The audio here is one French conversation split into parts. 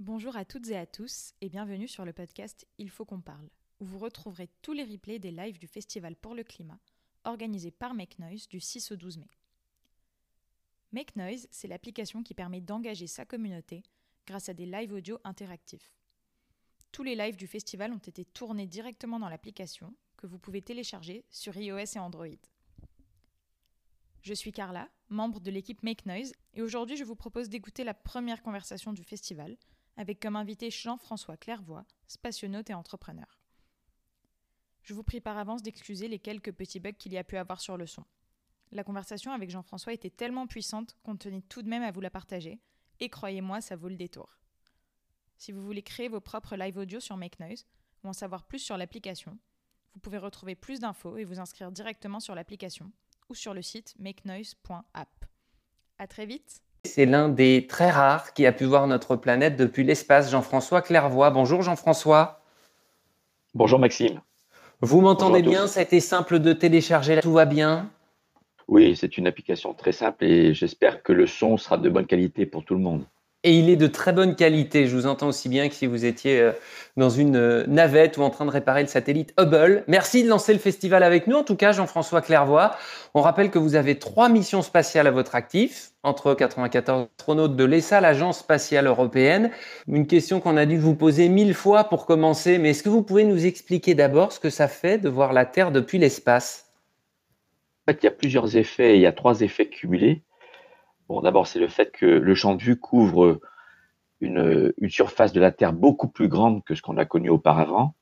Bonjour à toutes et à tous et bienvenue sur le podcast Il faut qu'on parle, où vous retrouverez tous les replays des lives du Festival pour le climat, organisé par Make Noise du 6 au 12 mai. Make Noise, c'est l'application qui permet d'engager sa communauté grâce à des lives audio interactifs. Tous les lives du festival ont été tournés directement dans l'application que vous pouvez télécharger sur iOS et Android. Je suis Carla, membre de l'équipe Make Noise, et aujourd'hui je vous propose d'écouter la première conversation du festival, avec comme invité Jean-François Clairvoy, spationaute et entrepreneur. Je vous prie par avance d'excuser les quelques petits bugs qu'il y a pu avoir sur le son. La conversation avec Jean-François était tellement puissante qu'on tenait tout de même à vous la partager, et croyez-moi, ça vaut le détour. Si vous voulez créer vos propres live audio sur Make Noise ou en savoir plus sur l'application, vous pouvez retrouver plus d'infos et vous inscrire directement sur l'application ou sur le site makenoise.app. À très vite. C'est l'un des très rares qui a pu voir notre planète depuis l'espace, Jean-François Clairvoy. Bonjour Jean-François. Bonjour Maxime. Vous m'entendez bien? Ça a été simple de télécharger, tout va bien? Oui, c'est une application très simple et j'espère que le son sera de bonne qualité pour tout le monde. Et il est de très bonne qualité. Je vous entends aussi bien que si vous étiez euh, dans une euh, navette ou en train de réparer le satellite Hubble. Merci de lancer le festival avec nous. En tout cas, Jean-François Clairvoy, on rappelle que vous avez trois missions spatiales à votre actif, entre 94 astronautes de l'ESA, l'Agence spatiale européenne. Une question qu'on a dû vous poser mille fois pour commencer, mais est-ce que vous pouvez nous expliquer d'abord ce que ça fait de voir la Terre depuis l'espace? En fait, il y a plusieurs effets. Il y a trois effets cumulés. Bon, d'abord, c'est le fait que le champ de vue couvre une, surface de la Terre beaucoup plus grande que ce qu'on a connu auparavant.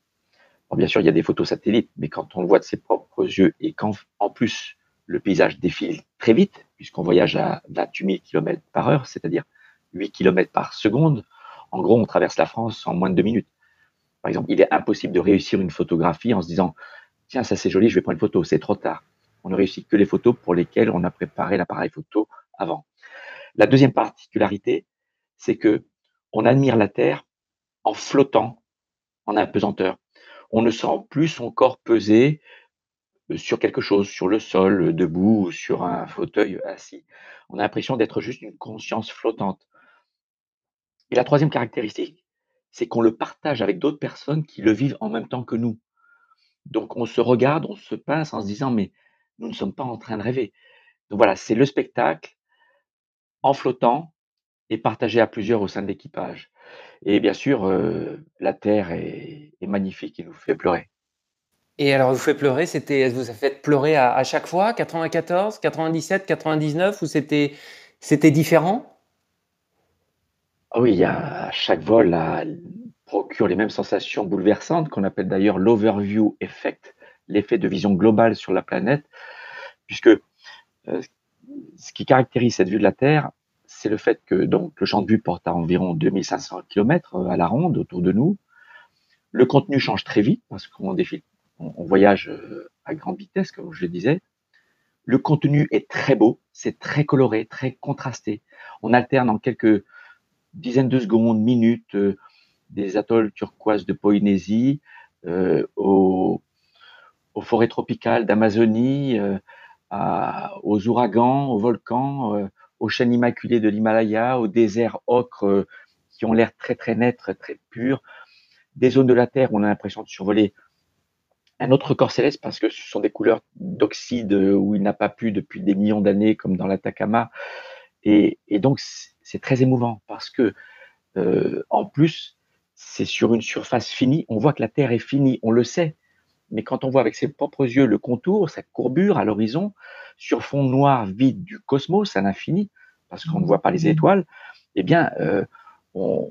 bien sûr, il y a des photos satellites, mais quand on le voit de ses propres yeux et qu'en en plus le paysage défile très vite, puisqu'on voyage à 28 000 km par heure, c'est-à-dire 8 km par seconde, en gros, on traverse la France en moins de deux minutes. Par exemple, il est impossible de réussir une photographie en se disant Tiens, ça c'est joli, je vais prendre une photo, c'est trop tard. On ne réussit que les photos pour lesquelles on a préparé l'appareil photo avant. La deuxième particularité, c'est que on admire la Terre en flottant en apesanteur. On ne sent plus son corps peser euh, sur quelque chose, sur le sol, debout ou sur un fauteuil assis. On a l'impression d'être juste une conscience flottante. Et la troisième caractéristique, c'est qu'on le partage avec d'autres personnes qui le vivent en même temps que nous. Donc on se regarde, on se pince en se disant mais nous ne sommes pas en train de rêver. Donc voilà, c'est le spectacle en flottant et partagé à plusieurs au sein de l'équipage. Et bien sûr, euh, la Terre est, magnifique et nous fait pleurer. Et alors, vous fait pleurer, c'était, vous a fait pleurer à, chaque fois, 94, 97, 99, ou c'était, c'était différent? Ah Oui, à chaque vol là, procure les mêmes sensations bouleversantes qu'on appelle d'ailleurs l'overview effect, l'effet de vision globale sur la planète, puisque euh, ce qui caractérise cette vue de la Terre, c'est le fait que donc le champ de vue porte à environ 2500 km euh, à la ronde autour de nous. Le contenu change très vite parce qu'on défile, on, voyage euh, à grande vitesse, comme je le disais. Le contenu est très beau, c'est très coloré, très contrasté. On alterne en quelques dizaines de secondes, minutes, euh, des atolls turquoises de Polynésie aux, forêts tropicales d'Amazonie, aux ouragans, aux volcans, aux chaînes immaculées de l'Himalaya, aux déserts ocre euh, qui ont l'air très très nets, très, très purs, des zones de la Terre où on a l'impression de survoler un autre corps céleste parce que ce sont des couleurs d'oxyde où il n'a pas plu depuis des millions d'années comme dans l'Atacama. Et, et donc c'est très émouvant parce que euh, en plus c'est sur une surface finie. On voit que la Terre est finie, on le sait. Mais quand on voit avec ses propres yeux le contour, sa courbure à l'horizon, sur fond noir vide du cosmos à l'infini, parce qu'on ne voit pas les mmh. étoiles, eh bien, euh, on,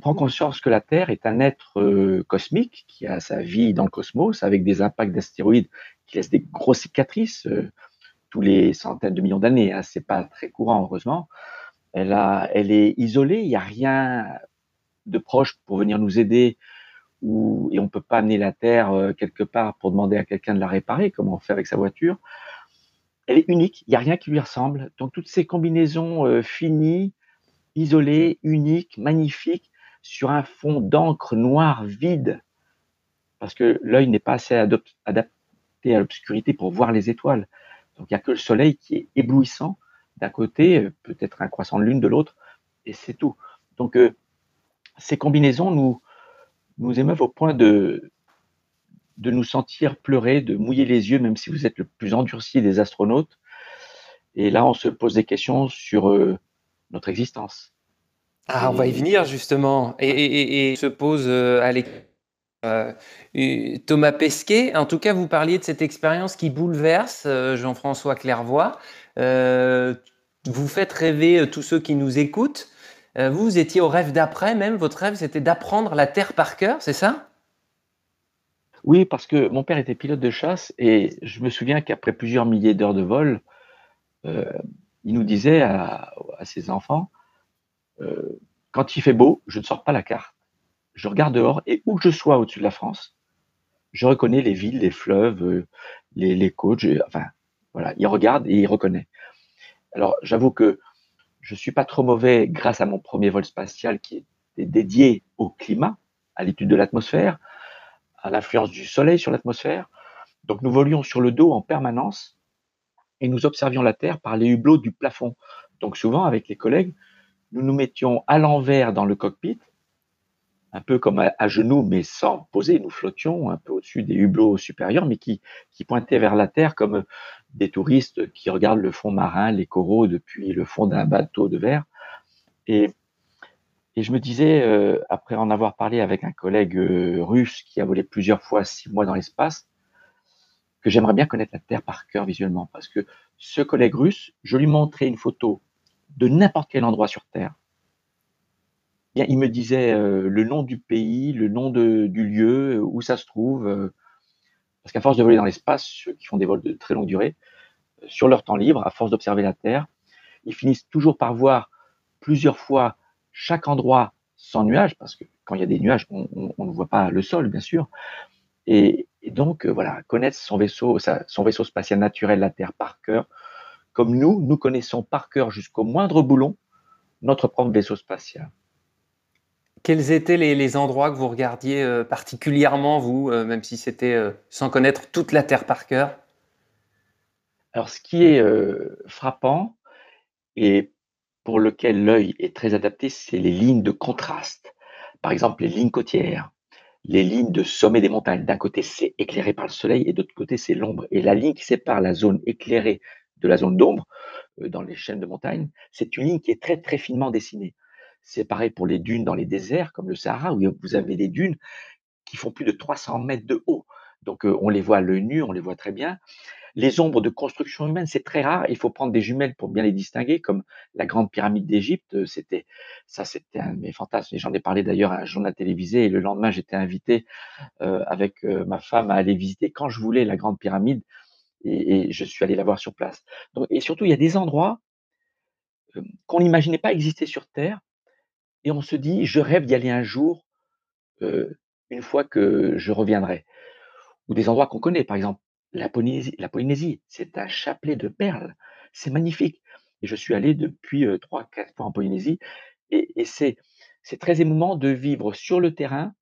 prend conscience que la Terre est un être euh, cosmique qui a sa vie dans le cosmos, avec des impacts d'astéroïdes qui laissent des grosses cicatrices euh, tous les centaines de millions d'années. Hein, c'est pas très courant, heureusement. Elle, a, elle est isolée, il n'y a rien de proche pour venir nous aider et on peut pas amener la Terre euh, quelque part pour demander à quelqu'un de la réparer, comme on fait avec sa voiture. Elle est unique, il n'y a rien qui lui ressemble. Donc toutes ces combinaisons euh, finies, isolées, uniques, magnifiques, sur un fond d'encre noire vide, parce que l'œil n'est pas assez adapté à l'obscurité pour voir les étoiles. Donc il n'y a que le soleil qui est éblouissant d'un côté, euh, peut-être un croissant de lune de l'autre, et c'est tout. Donc, ces combinaisons nous, nous émeuvent au point de, de nous sentir pleurer, de mouiller les yeux, même si vous êtes le plus endurci des astronautes. Et là, on se pose des questions sur euh, notre existence. Ah, on va y venir justement. Et, se pose euh, à euh, Thomas Pesquet, en tout cas, vous parliez de cette expérience qui bouleverse euh, Jean-François Clairvoy. vous faites rêver tous ceux qui nous écoutent. Vous, vous étiez au rêve d'après même. Votre rêve, c'était d'apprendre la Terre par cœur, c'est ça? Oui, parce que mon père était pilote de chasse et je me souviens qu'après plusieurs milliers d'heures de vol, il nous disait à ses enfants euh, quand il fait beau, je ne sors pas la carte. Je regarde dehors et où que je sois au-dessus de la France, je reconnais les villes, les fleuves, euh, les, les côtes. enfin, voilà, il regarde et il reconnaît. Alors, j'avoue que je suis pas trop mauvais grâce à mon premier vol spatial qui est dédié au climat, à l'étude de l'atmosphère, à l'influence du soleil sur l'atmosphère. Donc, nous volions sur le dos en permanence et nous observions la Terre par les hublots du plafond. Donc, souvent, avec les collègues, nous nous mettions à l'envers dans le cockpit, un peu comme à, genoux, mais sans poser. Nous flottions un peu au-dessus des hublots supérieurs, mais qui pointaient vers la terre comme des touristes qui regardent le fond marin, les coraux depuis le fond d'un bateau de verre. Et, je me disais, euh, après en avoir parlé avec un collègue euh, russe qui a volé plusieurs fois six mois dans l'espace, que j'aimerais bien connaître la Terre par cœur visuellement, parce que ce collègue russe, je lui montrais une photo de n'importe quel endroit sur Terre. il me disait euh, le nom du pays, le nom du lieu, où ça se trouve. Euh, parce qu'à force de voler dans l'espace, ceux qui font des vols de très longue durée, sur leur temps libre, à force d'observer la Terre, ils finissent toujours par voir plusieurs fois chaque endroit sans nuages, parce que quand il y a des nuages, on, ne voit pas le sol, bien sûr. Et, donc, voilà, connaître son vaisseau, son vaisseau spatial naturel, la Terre, par cœur, comme nous, nous connaissons par cœur jusqu'au moindre boulon notre propre vaisseau spatial. Quels étaient les, endroits que vous regardiez euh, particulièrement, vous, euh, même si c'était euh, sans connaître toute la Terre par cœur? Alors, ce qui est frappant et pour lequel l'œil est très adapté, c'est les lignes de contraste. Par exemple, les lignes côtières, les lignes de sommet des montagnes. D'un côté, c'est éclairé par le soleil et de l'autre côté, c'est l'ombre. Et la ligne qui sépare la zone éclairée de la zone d'ombre dans les chaînes de montagne, c'est une ligne qui est très très finement dessinée. C'est pareil pour les dunes dans les déserts comme le Sahara où vous avez des dunes qui font plus de 300 mètres de haut. Donc euh, on les voit à l'œil nu, on les voit très bien. Les ombres de construction humaine, c'est très rare. Il faut prendre des jumelles pour bien les distinguer, comme la grande pyramide d'Égypte. Euh, c'était ça, c'était un de mes fantasmes. J'en ai parlé d'ailleurs à un journal télévisé. Et le lendemain, j'étais invité avec ma femme à aller visiter quand je voulais la grande pyramide et, je suis allé la voir sur place. et surtout, il y a des endroits euh, qu'on n'imaginait pas exister sur Terre, et on se dit, je rêve d'y aller un jour, euh, une fois que je reviendrai. Ou des endroits qu'on connaît, par exemple la Polynésie. C'est un chapelet de perles, c'est magnifique. Et je suis allé depuis euh, trois, quatre fois en Polynésie, et, c'est très émouvant de vivre sur le terrain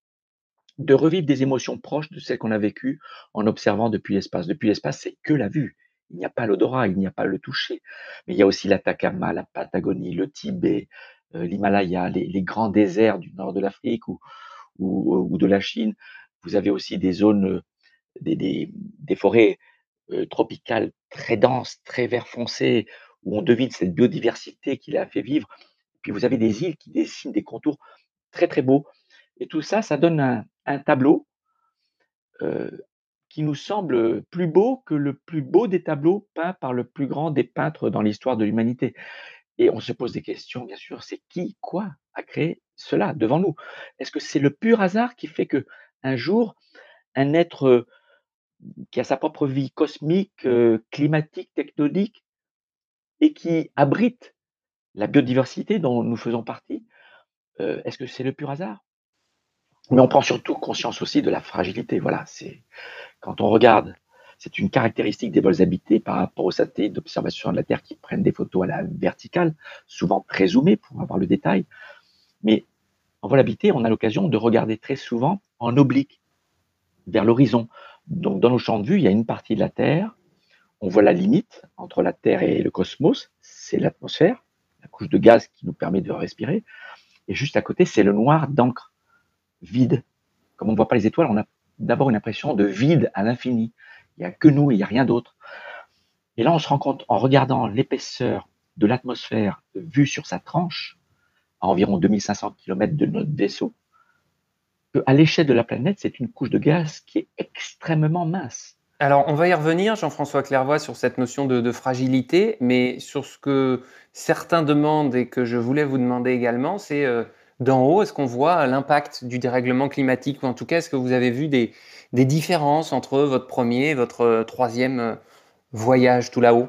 de revivre des émotions proches de celles qu'on a vécues en observant depuis l'espace. Depuis l'espace, c'est que la vue. Il n'y a pas l'odorat, il n'y a pas le toucher. Mais il y a aussi l'Atacama, la Patagonie, le Tibet, euh, l'Himalaya, les, grands déserts du nord de l'Afrique ou, ou, de la Chine. Vous avez aussi des zones, euh, des, des, forêts euh, tropicales très denses, très vert foncé, où on devine cette biodiversité qui l'a fait vivre. Puis vous avez des îles qui dessinent des contours très très beaux. Et tout ça, ça donne un tableau qui nous semble plus beau que le plus beau des tableaux peints par le plus grand des peintres dans l'histoire de l'humanité. Et on se pose des questions, bien sûr, c'est qui, quoi a créé cela devant nous? Est-ce que c'est le pur hasard qui fait que un jour, un être qui a sa propre vie cosmique, climatique, tectonique, et qui abrite la biodiversité dont nous faisons partie, est-ce que c'est le pur hasard? Mais on prend surtout conscience aussi de la fragilité. Voilà, c'est quand on regarde, c'est une caractéristique des vols habités par rapport aux satellites d'observation de la Terre qui prennent des photos à la verticale, souvent très zoomées pour avoir le détail. Mais en vol habité, on a l'occasion de regarder très souvent en oblique vers l'horizon. Donc dans nos champs de vue, il y a une partie de la Terre. On voit la limite entre la Terre et le cosmos, c'est l'atmosphère, la couche de gaz qui nous permet de respirer. Et juste à côté, c'est le noir d'encre, vide. Comme on ne voit pas les étoiles, on a d'abord une impression de vide à l'infini. Il n'y a que nous, il n'y a rien d'autre. Et là, on se rend compte, en regardant l'épaisseur de l'atmosphère vue sur sa tranche, à environ 2500 km de notre vaisseau, qu'à l'échelle de la planète, c'est une couche de gaz qui est extrêmement mince. Alors, on va y revenir, Jean-François Clairvoy, sur cette notion de, fragilité, mais sur ce que certains demandent et que je voulais vous demander également, c'est euh, d'en haut, est-ce qu'on voit l'impact du dérèglement climatique, ou en tout cas, est-ce que vous avez vu des, des différences entre votre premier et votre euh, troisième euh, voyage tout là-haut?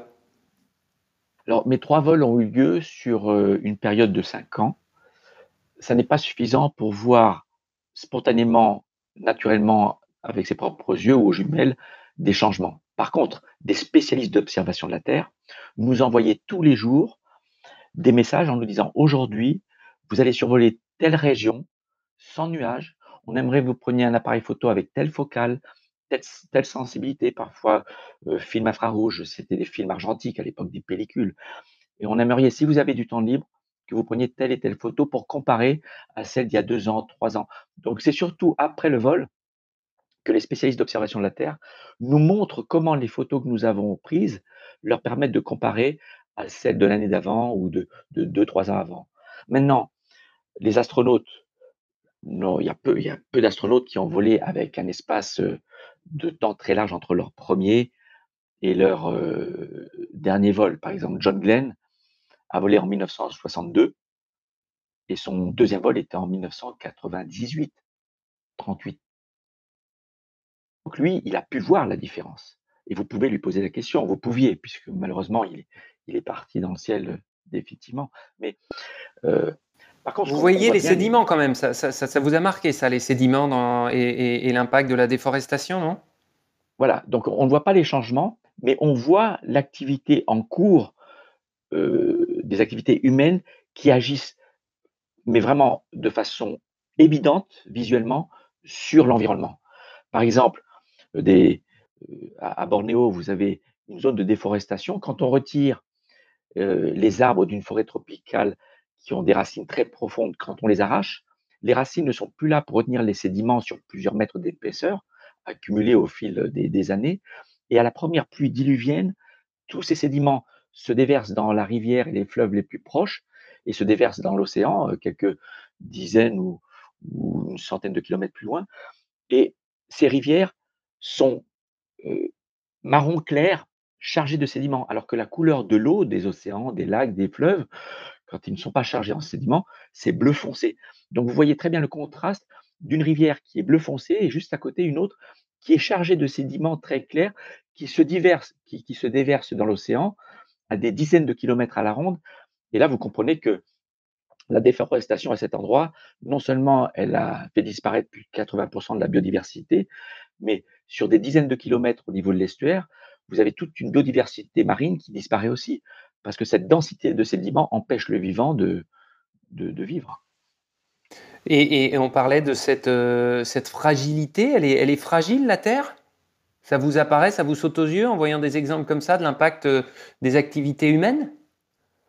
Alors, mes trois vols ont eu lieu sur une période de cinq ans. Ça n'est pas suffisant pour voir spontanément, naturellement, avec ses propres yeux ou aux jumelles, des changements. Par contre, des spécialistes d'observation de la Terre nous envoyaient tous les jours des messages en nous disant aujourd'hui, vous allez survoler telle région sans nuages. On aimerait que vous preniez un appareil photo avec telle focale, telle, sensibilité, parfois euh, film infrarouge, c'était des films argentiques à l'époque des pellicules. Et on aimerait, si vous avez du temps libre, que vous preniez telle et telle photo pour comparer à celle d'il y a deux ans, trois ans. Donc c'est surtout après le vol que les spécialistes d'observation de la Terre nous montrent comment les photos que nous avons prises leur permettent de comparer à celles de l'année d'avant ou de, deux, trois ans avant. Maintenant, les astronautes, non, il y a peu, peu d'astronautes qui ont volé avec un espace de temps très large entre leur premier et leur dernier vol. Par exemple, John Glenn a volé en 1962 et son deuxième vol était en 1998, 38 donc lui, il a pu voir la différence. Et vous pouvez lui poser la question, vous pouviez, puisque malheureusement, il est, parti dans le ciel euh, définitivement. Mais par contre, vous voyez les sédiments quand même, ça, ça, ça, vous a marqué ça, les sédiments dans, et, et, l'impact de la déforestation, non? Voilà, donc on ne voit pas les changements, mais on voit l'activité en cours euh, des activités humaines qui agissent, mais vraiment de façon évidente visuellement sur l'environnement. Par exemple, des, euh, à Bornéo, vous avez une zone de déforestation. Quand on retire euh, les arbres d'une forêt tropicale qui ont des racines très profondes, quand on les arrache, les racines ne sont plus là pour retenir les sédiments sur plusieurs mètres d'épaisseur, accumulés au fil des, années. Et à la première pluie diluvienne, tous ces sédiments se déversent dans la rivière et les fleuves les plus proches et se déversent dans l'océan, euh, quelques dizaines ou, une centaine de kilomètres plus loin. Et ces rivières sont marron clair, chargés de sédiments, alors que la couleur de l'eau des océans, des lacs, des fleuves, quand ils ne sont pas chargés en sédiments, c'est bleu foncé. Donc vous voyez très bien le contraste d'une rivière qui est bleu foncé et juste à côté une autre qui est chargée de sédiments très clairs qui se, diversent, se déversent dans l'océan à des dizaines de kilomètres à la ronde. Et là, vous comprenez que la déforestation à cet endroit, non seulement elle a fait disparaître plus de 80% de la biodiversité, mais sur des dizaines de kilomètres au niveau de l'estuaire, vous avez toute une biodiversité marine qui disparaît aussi, parce que cette densité de sédiments empêche le vivant de, de, vivre. Et, on parlait de cette, euh, cette fragilité, elle est, elle est fragile la Terre? Ça vous apparaît, ça vous saute aux yeux en voyant des exemples comme ça de l'impact euh, des activités humaines?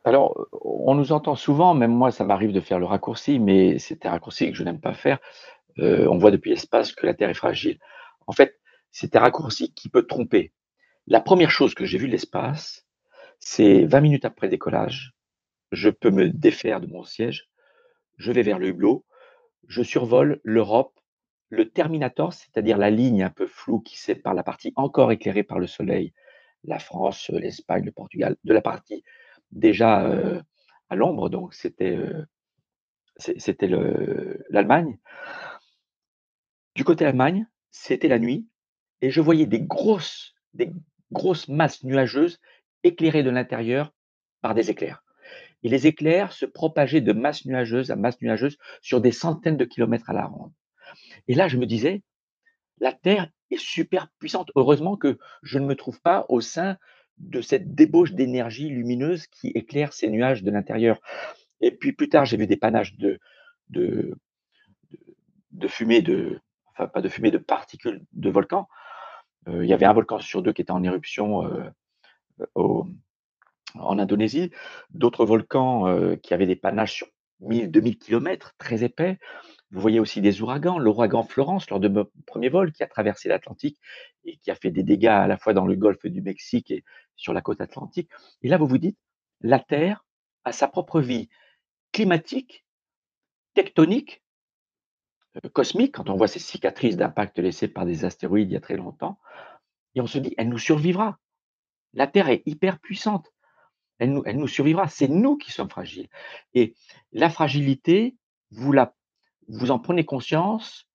Alors, on nous entend souvent, même moi, ça m'arrive de faire le raccourci, mais c'est un raccourci que je n'aime pas faire. Euh, on voit depuis l'espace que la Terre est fragile. En fait, c'est un raccourci qui peut tromper. La première chose que j'ai vue de l'espace, c'est 20 minutes après décollage, je peux me défaire de mon siège, je vais vers le hublot, je survole l'Europe, le Terminator, c'est-à-dire la ligne un peu floue qui sépare la partie encore éclairée par le soleil, la France, l'Espagne, le Portugal, de la partie déjà euh, à l'ombre, donc c'était euh, c'était l'Allemagne. Du côté Allemagne, c'était la nuit et je voyais des des grosses masses nuageuses éclairées de l'intérieur par des éclairs. Et les éclairs se propageaient de masse nuageuse à masse nuageuse sur des centaines de kilomètres à la ronde. Et là, je me disais, la Terre est super puissante. Heureusement que je ne me trouve pas au sein de cette débauche d'énergie lumineuse qui éclaire ces nuages de l'intérieur. Et puis plus tard, j'ai vu des panaches de, fumée de, enfin pas de fumée, de particules de volcans. Euh, il y avait un volcan sur deux qui était en éruption euh, en Indonésie, d'autres volcans euh, qui avaient des panaches sur 1000, 2000 km, très épais. Vous voyez aussi des ouragans, l'ouragan Florence lors de mon premier vol qui a traversé l'Atlantique et qui a fait des dégâts à la fois dans le golfe du Mexique et sur la côte atlantique. Et là, vous vous dites, la Terre a sa propre vie climatique, tectonique, euh, cosmique, quand on voit ces cicatrices d'impact laissées par des astéroïdes il y a très longtemps, et on se dit, elle nous survivra. La Terre est hyper puissante. Elle nous, survivra. C'est nous qui sommes fragiles. Et la fragilité, vous en prenez conscience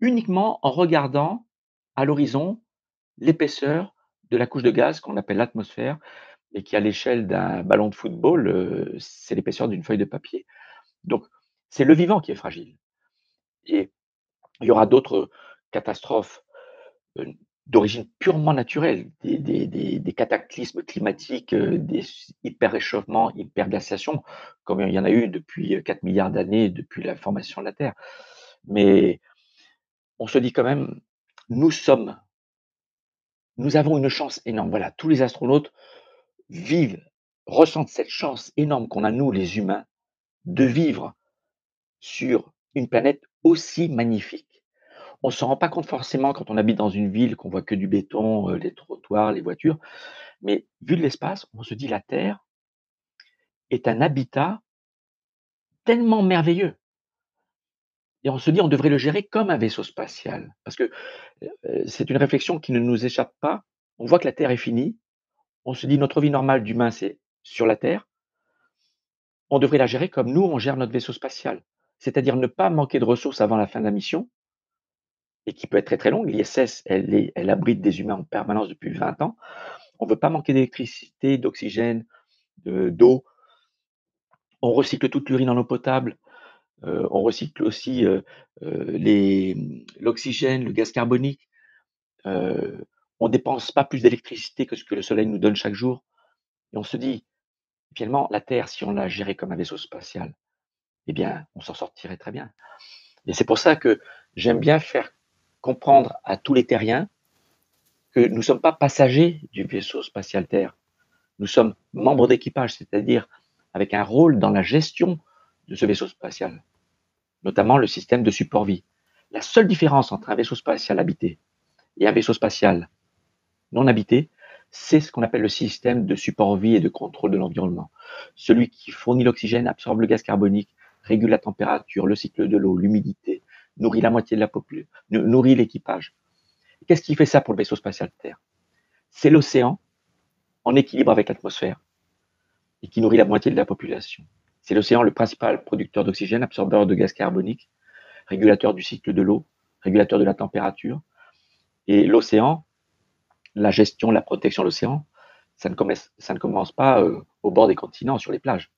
uniquement en regardant à l'horizon l'épaisseur de la couche de gaz qu'on appelle l'atmosphère et qui, à l'échelle d'un ballon de football, euh, c'est l'épaisseur d'une feuille de papier. Donc, c'est le vivant qui est fragile. Et il y aura d'autres catastrophes euh, d'origine purement naturelle, des, cataclysmes climatiques, euh, des hyper-réchauffements, hyper-glaciations, comme il y en a eu depuis 4 milliards d'années, depuis la formation de la Terre. Mais on se dit quand même, nous sommes, nous avons une chance énorme. Voilà, tous les astronautes vivent, ressentent cette chance énorme qu'on a, nous, les humains, de vivre sur une planète aussi magnifique. On ne s'en rend pas compte forcément quand on habite dans une ville, qu'on voit que du béton, euh, les trottoirs, les voitures. Mais vu de l'espace, on se dit la Terre est un habitat tellement merveilleux. Et on se dit on devrait le gérer comme un vaisseau spatial. Parce que euh, c'est une réflexion qui ne nous échappe pas. On voit que la Terre est finie. On se dit notre vie normale d'humain, c'est sur la Terre. On devrait la gérer comme nous, on gère notre vaisseau spatial c'est-à-dire ne pas manquer de ressources avant la fin de la mission, et qui peut être très très longue. L'ISS, elle, abrite des humains en permanence depuis 20 ans. On ne veut pas manquer d'électricité, d'oxygène, d'eau. On recycle toute l'urine en eau potable. Euh, on recycle aussi euh, euh, l'oxygène, le gaz carbonique. on ne dépense pas plus d'électricité que ce que le Soleil nous donne chaque jour. Et on se dit, finalement, la Terre, si on la gérait comme un vaisseau spatial, eh bien, on s'en sortirait très bien. Et c'est pour ça que j'aime bien faire comprendre à tous les terriens que nous ne sommes pas passagers du vaisseau spatial Terre. Nous sommes membres d'équipage, c'est-à-dire avec un rôle dans la gestion de ce vaisseau spatial, notamment le système de support vie. La seule différence entre un vaisseau spatial habité et un vaisseau spatial non habité, c'est ce qu'on appelle le système de support vie et de contrôle de l'environnement. Celui qui fournit l'oxygène, absorbe le gaz carbonique, régule la température, le cycle de l'eau, l'humidité, nourrit la moitié de la population, nourrit l'équipage. Qu'est-ce qui fait ça pour le vaisseau spatial Terre? C'est l'océan en équilibre avec l'atmosphère et qui nourrit la moitié de la population. C'est l'océan le principal producteur d'oxygène, absorbeur de gaz carbonique, régulateur du cycle de l'eau, régulateur de la température. Et l'océan, la gestion, la protection de l'océan, ça, ça, ne commence pas euh, au bord des continents, sur les plages.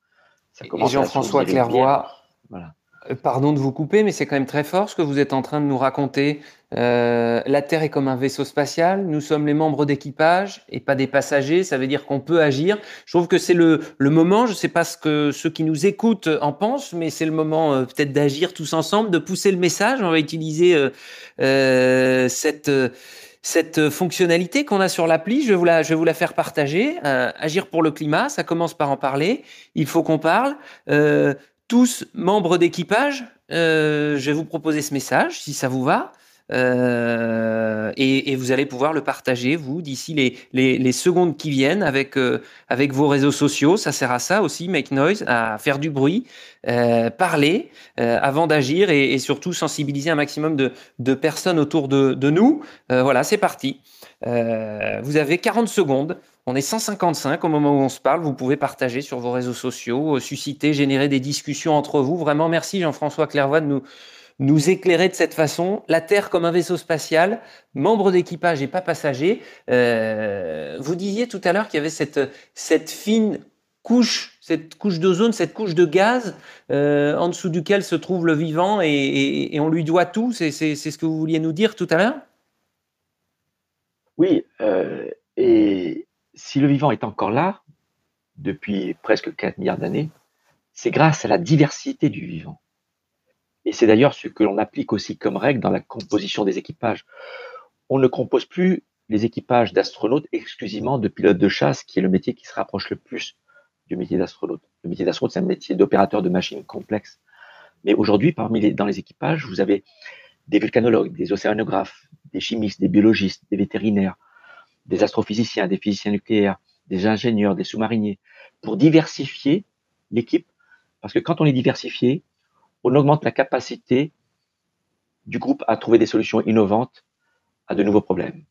Et Jean-François Clairvoy, euh, pardon de vous couper, mais c'est quand même très fort ce que vous êtes en train de nous raconter. Euh, la Terre est comme un vaisseau spatial, nous sommes les membres d'équipage et pas des passagers, ça veut dire qu'on peut agir. Je trouve que c'est le, moment, je ne sais pas ce que ceux qui nous écoutent en pensent, mais c'est le moment euh, peut-être d'agir tous ensemble, de pousser le message. On va utiliser cette cette fonctionnalité qu'on a sur l'appli, je, vais vous la, je vais vous la faire partager. Euh, agir pour le climat, ça commence par en parler. Il faut qu'on parle. Euh, tous membres d'équipage, euh, je vais vous proposer ce message, si ça vous va. Euh, et, vous allez pouvoir le partager, vous, d'ici les, les, les, secondes qui viennent avec, euh, avec vos réseaux sociaux. Ça sert à ça aussi, Make Noise, à faire du bruit, euh, parler euh, avant d'agir et, et, surtout sensibiliser un maximum de, personnes autour de, de nous. Voilà, c'est parti. vous avez 40 secondes. On est 155 au moment où on se parle. Vous pouvez partager sur vos réseaux sociaux, susciter, générer des discussions entre vous. Vraiment, merci Jean-François Clairvoy de nous éclairer de cette façon, la Terre comme un vaisseau spatial, membre d'équipage et pas passager. Euh, vous disiez tout à l'heure qu'il y avait cette, fine couche, cette couche d'ozone, cette couche de gaz euh, en dessous duquel se trouve le vivant et, on lui doit tout. C'est ce que vous vouliez nous dire tout à l'heure? Oui, euh, si le vivant est encore là, depuis presque 4 milliards d'années, c'est grâce à la diversité du vivant. Et c'est d'ailleurs ce que l'on applique aussi comme règle dans la composition des équipages. On ne compose plus les équipages d'astronautes exclusivement de pilotes de chasse, qui est le métier qui se rapproche le plus du métier d'astronaute. Le métier d'astronaute, c'est un métier d'opérateur de machines complexes. Mais aujourd'hui, parmi les, dans les équipages, vous avez des vulcanologues, des océanographes, des chimistes, des biologistes, des vétérinaires, des astrophysiciens, des physiciens nucléaires, des ingénieurs, des sous-mariniers, pour diversifier l'équipe. Parce que quand on est diversifié, on augmente la capacité du groupe à trouver des solutions innovantes à de nouveaux problèmes.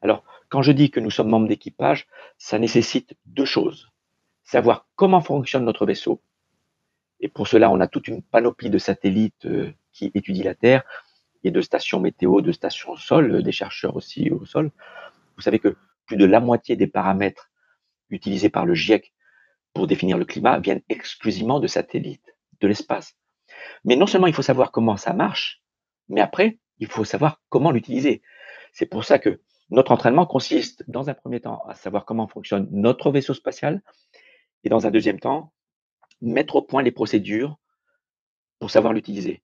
Alors, quand je dis que nous sommes membres d'équipage, ça nécessite deux choses. Savoir comment fonctionne notre vaisseau. Et pour cela, on a toute une panoplie de satellites euh, qui étudient la Terre et de stations météo, de stations sol, euh, des chercheurs aussi au sol. Vous savez que plus de la moitié des paramètres utilisés par le GIEC pour définir le climat viennent exclusivement de satellites, de l'espace. Mais non seulement il faut savoir comment ça marche, mais après, il faut savoir comment l'utiliser. C'est pour ça que notre entraînement consiste, dans un premier temps, à savoir comment fonctionne notre vaisseau spatial, et dans un deuxième temps, mettre au point les procédures pour savoir l'utiliser,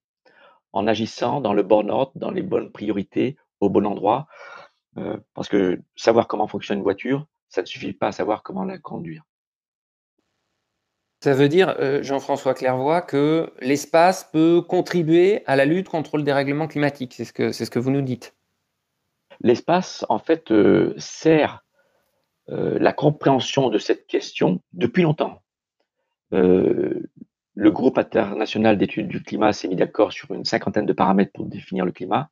en agissant dans le bon ordre, dans les bonnes priorités, au bon endroit, euh, parce que savoir comment fonctionne une voiture, ça ne suffit pas à savoir comment la conduire. Ça veut dire, euh, Jean-François Clairvoy, que l'espace peut contribuer à la lutte contre le dérèglement climatique. C'est ce que, c'est ce que vous nous dites. L'espace, en fait, euh, sert la compréhension de cette question depuis longtemps. le groupe international d'études du climat s'est mis d'accord sur une cinquantaine de paramètres pour définir le climat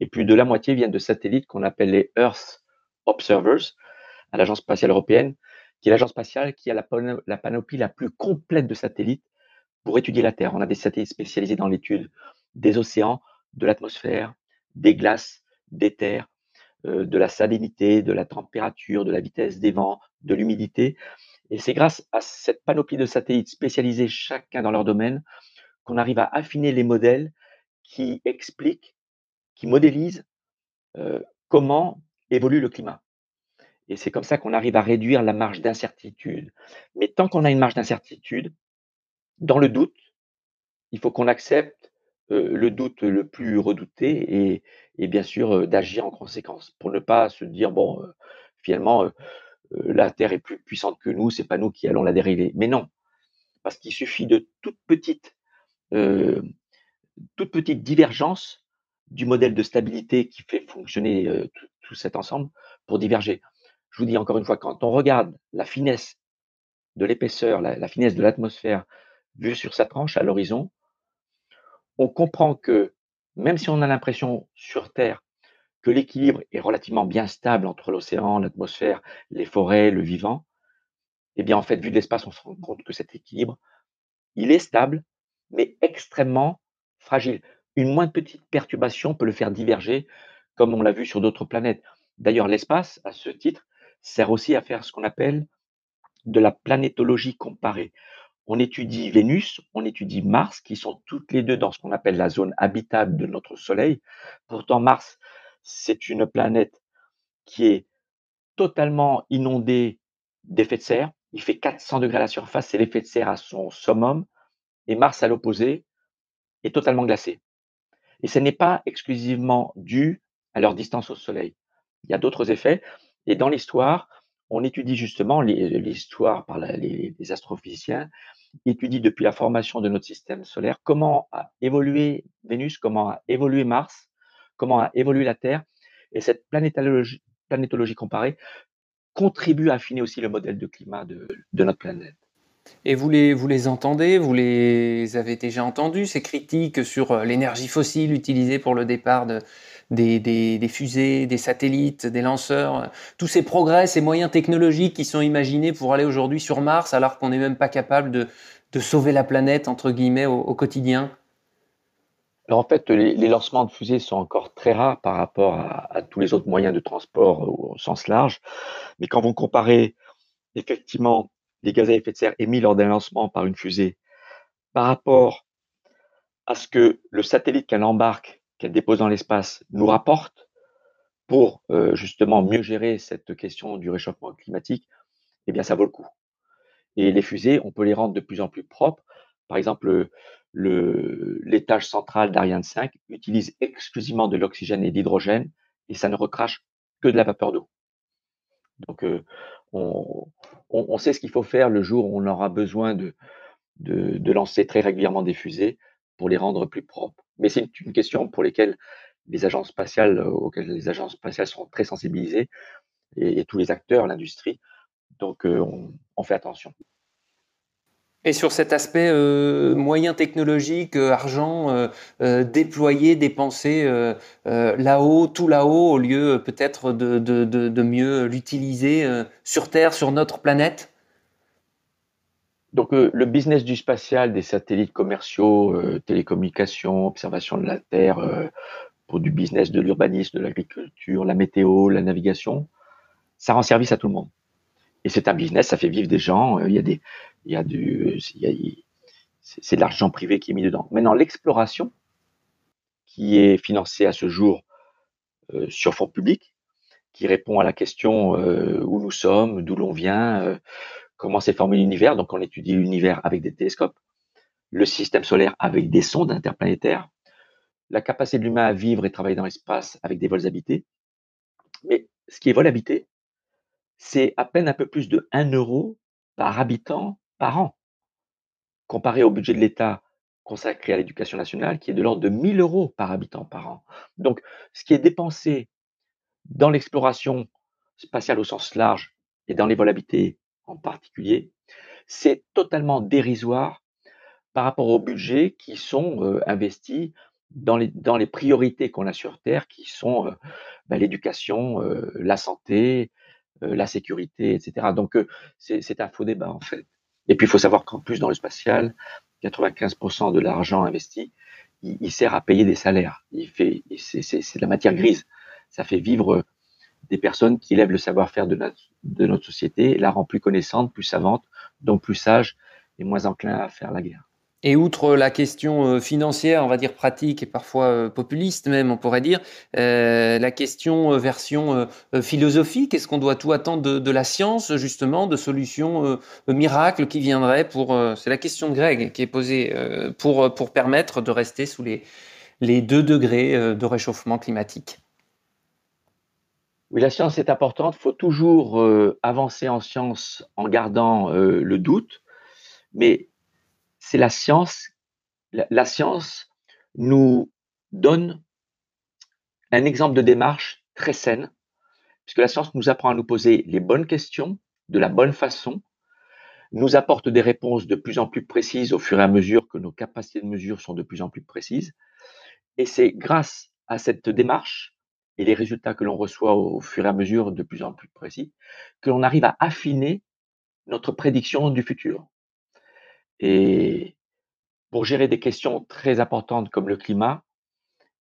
et plus de la moitié viennent de satellites qu'on appelle les Earth Observers à l'Agence spatiale européenne, qui est l'agence spatiale qui a la, panoplie la plus complète de satellites pour étudier la Terre. On a des satellites spécialisés dans l'étude des océans, de l'atmosphère, des glaces, des terres, euh, de la salinité, de la température, de la vitesse des vents, de l'humidité. Et c'est grâce à cette panoplie de satellites spécialisés chacun dans leur domaine qu'on arrive à affiner les modèles qui expliquent qui modélise comment évolue le climat. Et c'est comme ça qu'on arrive à réduire la marge d'incertitude. Mais tant qu'on a une marge d'incertitude, dans le doute, il faut qu'on accepte le doute le plus redouté et, bien sûr d'agir en conséquence pour ne pas se dire bon finalement la Terre est plus puissante que nous, c'est pas nous qui allons la dériver. Mais non, parce qu'il suffit de toute petite toute petite divergence du modèle de stabilité qui fait fonctionner tout, cet ensemble pour diverger. Je vous dis encore une fois, quand on regarde la finesse de l'épaisseur, la, finesse de l'atmosphère vue sur sa tranche à l'horizon, on comprend que même si on a l'impression sur Terre que l'équilibre est relativement bien stable entre l'océan, l'atmosphère, les forêts, le vivant, eh bien en fait, vu de l'espace, on se rend compte que cet équilibre, il est stable, mais extrêmement fragile une moindre petite perturbation peut le faire diverger, comme on l'a vu sur d'autres planètes. D'ailleurs, l'espace, à ce titre, sert aussi à faire ce qu'on appelle de la planétologie comparée. On étudie Vénus, on étudie Mars, qui sont toutes les deux dans ce qu'on appelle la zone habitable de notre Soleil. Pourtant, Mars, c'est une planète qui est totalement inondée d'effets de serre. Il fait 400 degrés à la surface, c'est l'effet de serre à son summum. Et Mars, à l'opposé, est totalement glacé. Et ce n'est pas exclusivement dû à leur distance au Soleil. Il y a d'autres effets. Et dans l'histoire, on étudie justement l'histoire par les, astrophysiciens, étudient depuis la formation de notre système solaire comment a évolué Vénus, comment a évolué Mars, comment a évolué la Terre. Et cette planétologie comparée contribue à affiner aussi le modèle de climat de notre planète. Et vous les, vous les entendez, vous les avez déjà entendus, ces critiques sur euh, l'énergie fossile utilisée pour le départ de, des, des, fusées, des satellites, des lanceurs, tous ces progrès, ces moyens technologiques qui sont imaginés pour aller aujourd'hui sur Mars alors qu'on n'est même pas capable de, de, sauver la planète, entre guillemets, au, quotidien? Alors en fait, les, lancements de fusées sont encore très rares par rapport à, à, tous les autres moyens de transport au sens large. Mais quand vous comparez effectivement des gaz à effet de serre émis lors d'un lancement par une fusée par rapport à ce que le satellite qu'elle embarque, qu'elle dépose dans l'espace, nous rapporte pour euh, justement mieux gérer cette question du réchauffement climatique, eh bien ça vaut le coup. Et les fusées, on peut les rendre de plus en plus propres. Par exemple, l'étage central d'Ariane 5 utilise exclusivement de l'oxygène et de l'hydrogène et ça ne recrache que de la vapeur d'eau. Donc, euh, on, sait ce qu'il faut faire le jour où on aura besoin de, lancer très régulièrement des fusées pour les rendre plus propres. Mais c'est une question pour lesquelles les agences spatiales, auxquelles les agences spatiales sont très sensibilisées, et, tous les acteurs, l'industrie. Donc, euh, on, fait attention. Et sur cet aspect euh, moyen technologique, euh, argent déployé, dépensé là-haut, tout là-haut, au lieu peut-être de, de, de, mieux l'utiliser sur Terre, sur notre planète donc le business du spatial, des satellites commerciaux, télécommunications, observation de la Terre, pour du business de l'urbanisme, de l'agriculture, la météo, la navigation, ça rend service à tout le monde. Et c'est un business, ça fait vivre des gens. Euh, il y a des, il y a du, c'est de l'argent privé qui est mis dedans. Maintenant, l'exploration, qui est financée à ce jour euh, sur fonds publics, qui répond à la question euh, où nous sommes, d'où l'on vient, comment s'est formé l'univers. Donc, on étudie l'univers avec des télescopes, le système solaire avec des sondes interplanétaires, la capacité de l'humain à vivre et travailler dans l'espace avec des vols habités. Mais ce qui est vol habité, c'est à peine un peu plus de 1 euro par habitant par an, comparé au budget de l'État consacré à l'éducation nationale, qui est de l'ordre de 1000 euros par habitant par an. Donc, ce qui est dépensé dans l'exploration spatiale au sens large et dans les vols habités en particulier, c'est totalement dérisoire par rapport aux budgets qui sont euh, investis dans les, priorités qu'on a sur Terre, qui sont euh, bah, l'éducation, euh, la santé, la sécurité, etc. Donc c'est un faux débat en fait. Et puis il faut savoir qu'en plus dans le spatial, 95% de l'argent investi, il, sert à payer des salaires. Il fait, c'est de la matière grise. Ça fait vivre des personnes qui élèvent le savoir-faire de notre, de notre société, la rend plus connaissante, plus savante, donc plus sage et moins enclin à faire la guerre. Et outre la question euh, financière, on va dire pratique et parfois euh, populiste même, on pourrait dire, euh, la question version philosophique, est-ce qu'on doit tout attendre de, la science, justement, de solutions miracles qui viendraient pour... c'est la question de Greg qui est posée pour, pour permettre de rester sous les, les 2 degrés de réchauffement climatique. Oui, la science est importante. Il faut toujours avancer en science en gardant le doute. Mais c'est la science. La, science nous donne un exemple de démarche très saine, puisque la science nous apprend à nous poser les bonnes questions de la bonne façon, nous apporte des réponses de plus en plus précises au fur et à mesure que nos capacités de mesure sont de plus en plus précises. Et c'est grâce à cette démarche et les résultats que l'on reçoit au fur et à mesure de plus en plus précis que l'on arrive à affiner notre prédiction du futur. Et pour gérer des questions très importantes comme le climat,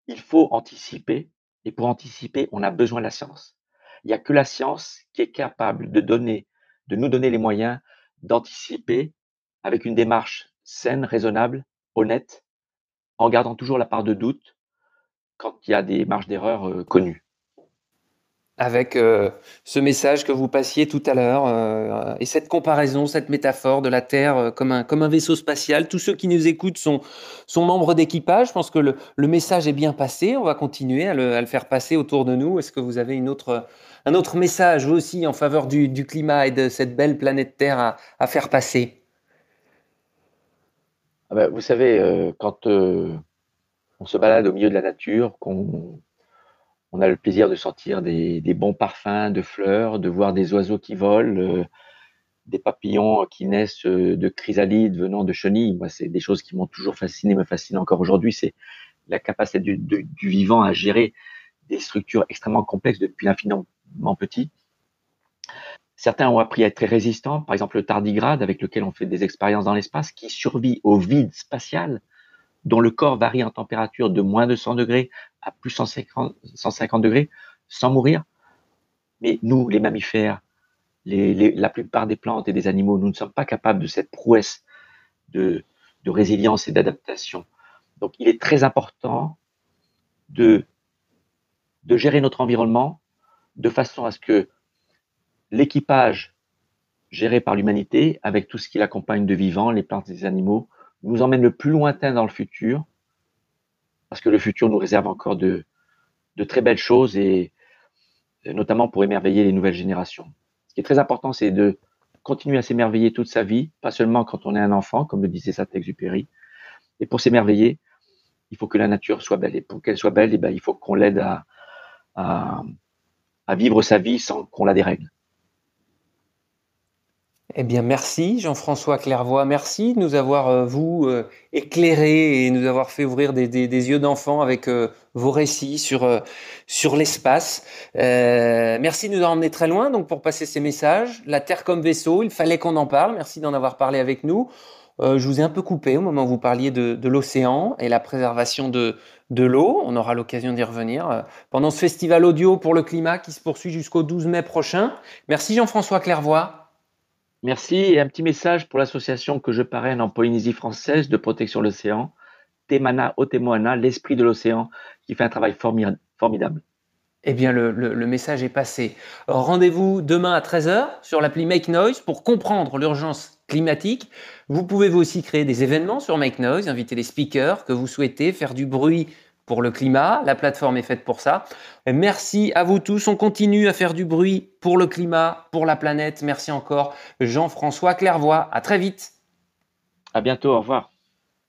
il faut anticiper. Et pour anticiper, on a besoin de la science. Il n'y a que la science qui est capable de donner, de nous donner les moyens d'anticiper avec une démarche saine, raisonnable, honnête, en gardant toujours la part de doute quand il y a des marges d'erreur connues avec euh, ce message que vous passiez tout à l'heure euh, et cette comparaison, cette métaphore de la Terre euh, comme, un, comme un vaisseau spatial. Tous ceux qui nous écoutent sont, sont membres d'équipage. Je pense que le, le, message est bien passé. On va continuer à le, à le faire passer autour de nous. Est-ce que vous avez une autre, un autre message aussi en faveur du, du climat et de cette belle planète Terre à, à faire passer? Ah ben, Vous savez, quand on se balade au milieu de la nature, qu'on on a le plaisir de sentir des, bons parfums de fleurs, de voir des oiseaux qui volent, euh, des papillons qui naissent euh, de chrysalides venant de chenilles. Moi, c'est des choses qui m'ont toujours fasciné, me fascinent encore aujourd'hui. C'est la capacité du, vivant à gérer des structures extrêmement complexes depuis l'infiniment petit. Certains ont appris à être très résistants, par exemple le tardigrade avec lequel on fait des expériences dans l'espace, qui survit au vide spatial, dont le corps varie en température de moins de 100 degrés à plus 150, 150 degrés sans mourir. Mais nous, les mammifères, la plupart des plantes et des animaux, nous ne sommes pas capables de cette prouesse de, résilience et d'adaptation. Donc il est très important de, de gérer notre environnement de façon à ce que l'équipage géré par l'humanité, avec tout ce qui l'accompagne de vivant, les plantes et les animaux, nous emmène le plus lointain dans le futur, parce que le futur nous réserve encore de, très belles choses et, notamment pour émerveiller les nouvelles générations. Ce qui est très important, c'est de continuer à s'émerveiller toute sa vie, pas seulement quand on est un enfant, comme le disait Saint-Exupéry. Et pour s'émerveiller, il faut que la nature soit belle. Et pour qu'elle soit belle, eh ben, il faut qu'on l'aide à, à, vivre sa vie sans qu'on la dérègle. Eh bien, merci Jean-François Clairvoy. Merci de nous avoir, euh, vous, euh, éclairé et nous avoir fait ouvrir des, yeux d'enfant avec euh, vos récits sur, sur l'espace. merci de nous en emmener très loin donc pour passer ces messages. La Terre comme vaisseau, il fallait qu'on en parle. Merci d'en avoir parlé avec nous. je vous ai un peu coupé au moment où vous parliez de, de l'océan et la préservation de, de l'eau. On aura l'occasion d'y revenir pendant ce festival audio pour le climat qui se poursuit jusqu'au 12 mai prochain. Merci Jean-François Clairvoy. Merci et un petit message pour l'association que je parraine en Polynésie française de protection de l'océan, Temana Otemoana, l'esprit de l'océan, qui fait un travail formidable. Eh bien, le, message est passé. Rendez-vous demain à 13h sur l'appli Make Noise pour comprendre l'urgence climatique. Vous pouvez vous aussi créer des événements sur Make Noise, inviter les speakers que vous souhaitez, faire du bruit pour le climat. La plateforme est faite pour ça. Merci à vous tous. On continue à faire du bruit pour le climat, pour la planète. Merci encore Jean-François Clairvoy. À très vite. À bientôt. Au revoir.